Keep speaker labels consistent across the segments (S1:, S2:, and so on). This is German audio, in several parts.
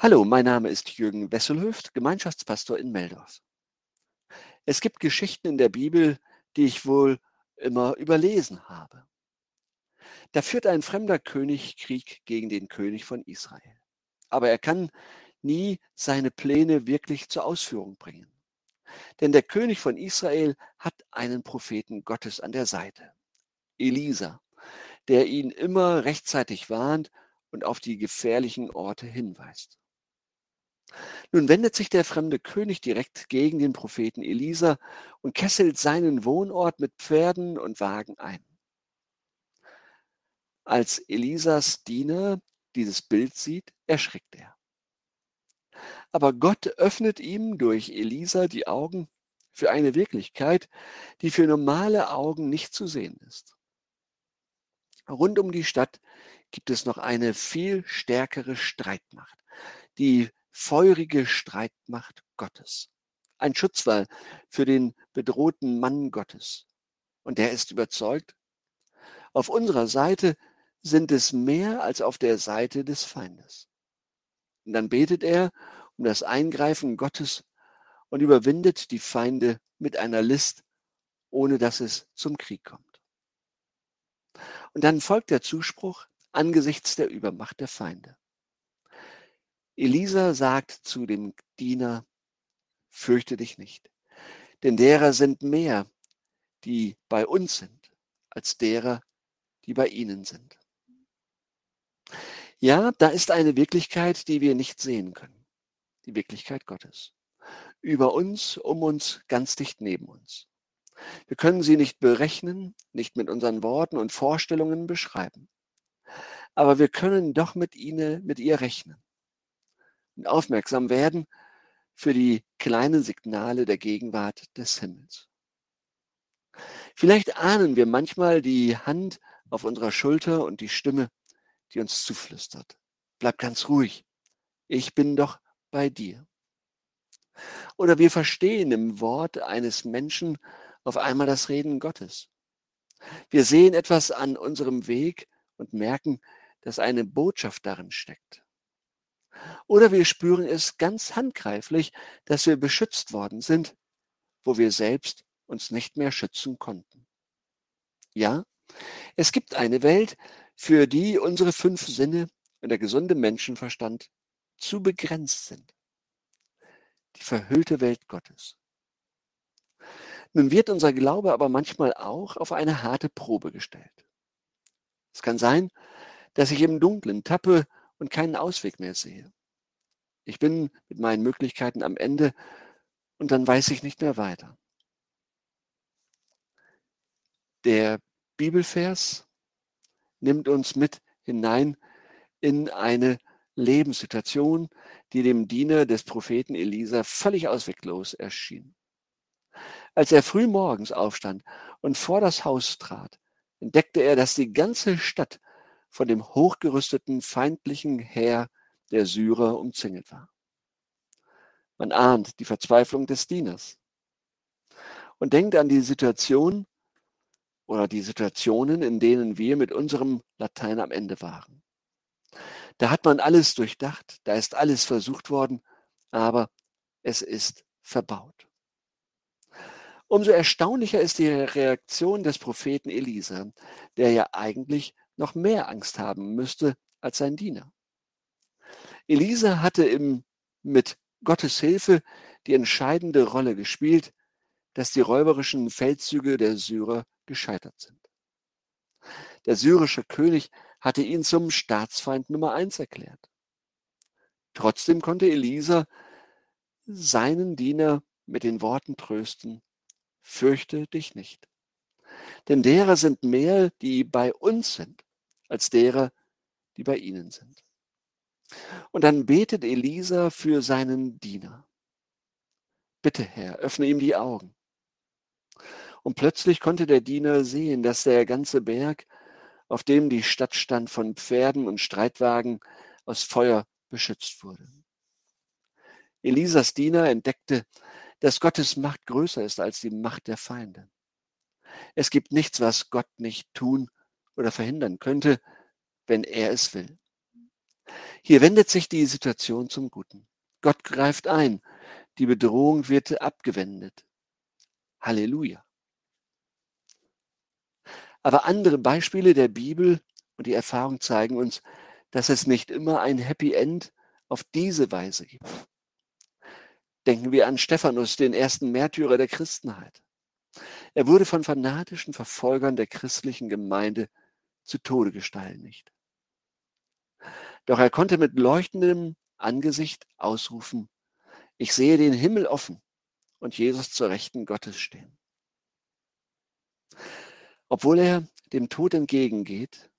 S1: Hallo, mein Name ist Jürgen Wesselhöft, Gemeinschaftspastor in Meldorf. Es gibt Geschichten in der Bibel, die ich wohl immer überlesen habe. Da führt ein fremder König Krieg gegen den König von Israel. Aber er kann nie seine Pläne wirklich zur Ausführung bringen. Denn der König von Israel hat einen Propheten Gottes an der Seite, Elisa, der ihn immer rechtzeitig warnt und auf die gefährlichen Orte hinweist. Nun wendet sich der fremde König direkt gegen den Propheten Elisa und kesselt seinen Wohnort mit Pferden und Wagen ein. Als Elisas Diener dieses Bild sieht, erschrickt er. Aber Gott öffnet ihm durch Elisa die Augen für eine Wirklichkeit, die für normale Augen nicht zu sehen ist. Rund um die Stadt gibt es noch eine viel stärkere Streitmacht, die feurige Streitmacht Gottes. Ein Schutzwall für den bedrohten Mann Gottes. Und der ist überzeugt, auf unserer Seite sind es mehr als auf der Seite des Feindes. Und dann betet er um das Eingreifen Gottes und überwindet die Feinde mit einer List, ohne dass es zum Krieg kommt. Und dann folgt der Zuspruch angesichts der Übermacht der Feinde. Elisa sagt zu dem Diener, fürchte dich nicht, denn derer sind mehr, die bei uns sind, als derer, die bei ihnen sind. Ja, da ist eine Wirklichkeit, die wir nicht sehen können. Die Wirklichkeit Gottes. Über uns, um uns, ganz dicht neben uns. Wir können sie nicht berechnen, nicht mit unseren Worten und Vorstellungen beschreiben. Aber wir können doch mit ihnen, mit ihr rechnen aufmerksam werden für die kleinen Signale der Gegenwart des Himmels. Vielleicht ahnen wir manchmal die Hand auf unserer Schulter und die Stimme, die uns zuflüstert. Bleib ganz ruhig. Ich bin doch bei dir. Oder wir verstehen im Wort eines Menschen auf einmal das Reden Gottes. Wir sehen etwas an unserem Weg und merken, dass eine Botschaft darin steckt. Oder wir spüren es ganz handgreiflich, dass wir beschützt worden sind, wo wir selbst uns nicht mehr schützen konnten. Ja, es gibt eine Welt, für die unsere fünf Sinne und der gesunde Menschenverstand zu begrenzt sind. Die verhüllte Welt Gottes. Nun wird unser Glaube aber manchmal auch auf eine harte Probe gestellt. Es kann sein, dass ich im Dunkeln tappe und keinen Ausweg mehr sehe. Ich bin mit meinen Möglichkeiten am Ende und dann weiß ich nicht mehr weiter. Der Bibelvers nimmt uns mit hinein in eine Lebenssituation, die dem Diener des Propheten Elisa völlig ausweglos erschien. Als er früh morgens aufstand und vor das Haus trat, entdeckte er, dass die ganze Stadt von dem hochgerüsteten feindlichen Heer der Syrer umzingelt war. Man ahnt die Verzweiflung des Dieners und denkt an die Situation, oder die Situationen, in denen wir mit unserem Latein am Ende waren. Da hat man alles durchdacht, da ist alles versucht worden, aber es ist verbaut. Umso erstaunlicher ist die Reaktion des Propheten Elisa, der ja eigentlich noch mehr Angst haben müsste als sein Diener. Elisa hatte im, mit Gottes Hilfe die entscheidende Rolle gespielt, dass die räuberischen Feldzüge der Syrer gescheitert sind. Der syrische König hatte ihn zum Staatsfeind Nummer eins erklärt. Trotzdem konnte Elisa seinen Diener mit den Worten trösten, fürchte dich nicht. Denn derer sind mehr, die bei uns sind, als derer, die bei ihnen sind. Und dann betet Elisa für seinen Diener. Bitte, Herr, öffne ihm die Augen. Und plötzlich konnte der Diener sehen, dass der ganze Berg, auf dem die Stadt stand, von Pferden und Streitwagen aus Feuer beschützt wurde. Elisas Diener entdeckte, dass Gottes Macht größer ist als die Macht der Feinde. Es gibt nichts, was Gott nicht tun oder verhindern könnte, wenn er es will. Hier wendet sich die Situation zum Guten. Gott greift ein. Die Bedrohung wird abgewendet. Halleluja. Aber andere Beispiele der Bibel und die Erfahrung zeigen uns, dass es nicht immer ein Happy End auf diese Weise gibt. Denken wir an Stephanus, den ersten Märtyrer der Christenheit. Er wurde von fanatischen Verfolgern der christlichen Gemeinde zu Tode gesteinigt. Doch er konnte mit leuchtendem Angesicht ausrufen, ich sehe den Himmel offen und Jesus zur Rechten Gottes stehen. Obwohl er dem Tod entgegengeht,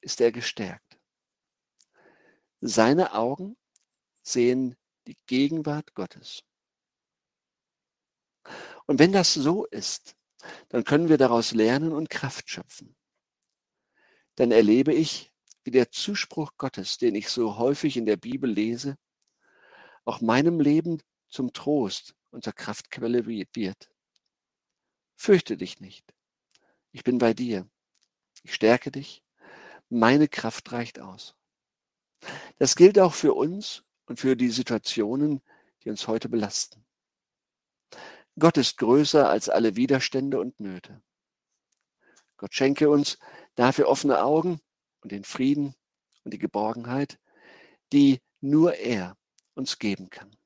S1: ist er gestärkt. Seine Augen sehen die Gegenwart Gottes. Und wenn das so ist, dann können wir daraus lernen und Kraft schöpfen. Dann erlebe ich, wie der Zuspruch Gottes, den ich so häufig in der Bibel lese, auch meinem Leben zum Trost und zur Kraftquelle wird. Fürchte dich nicht. Ich bin bei dir. Ich stärke dich. Meine Kraft reicht aus. Das gilt auch für uns und für die Situationen, die uns heute belasten. Gott ist größer als alle Widerstände und Nöte. Gott schenke uns dafür offene Augen und den Frieden und die Geborgenheit, die nur er uns geben kann.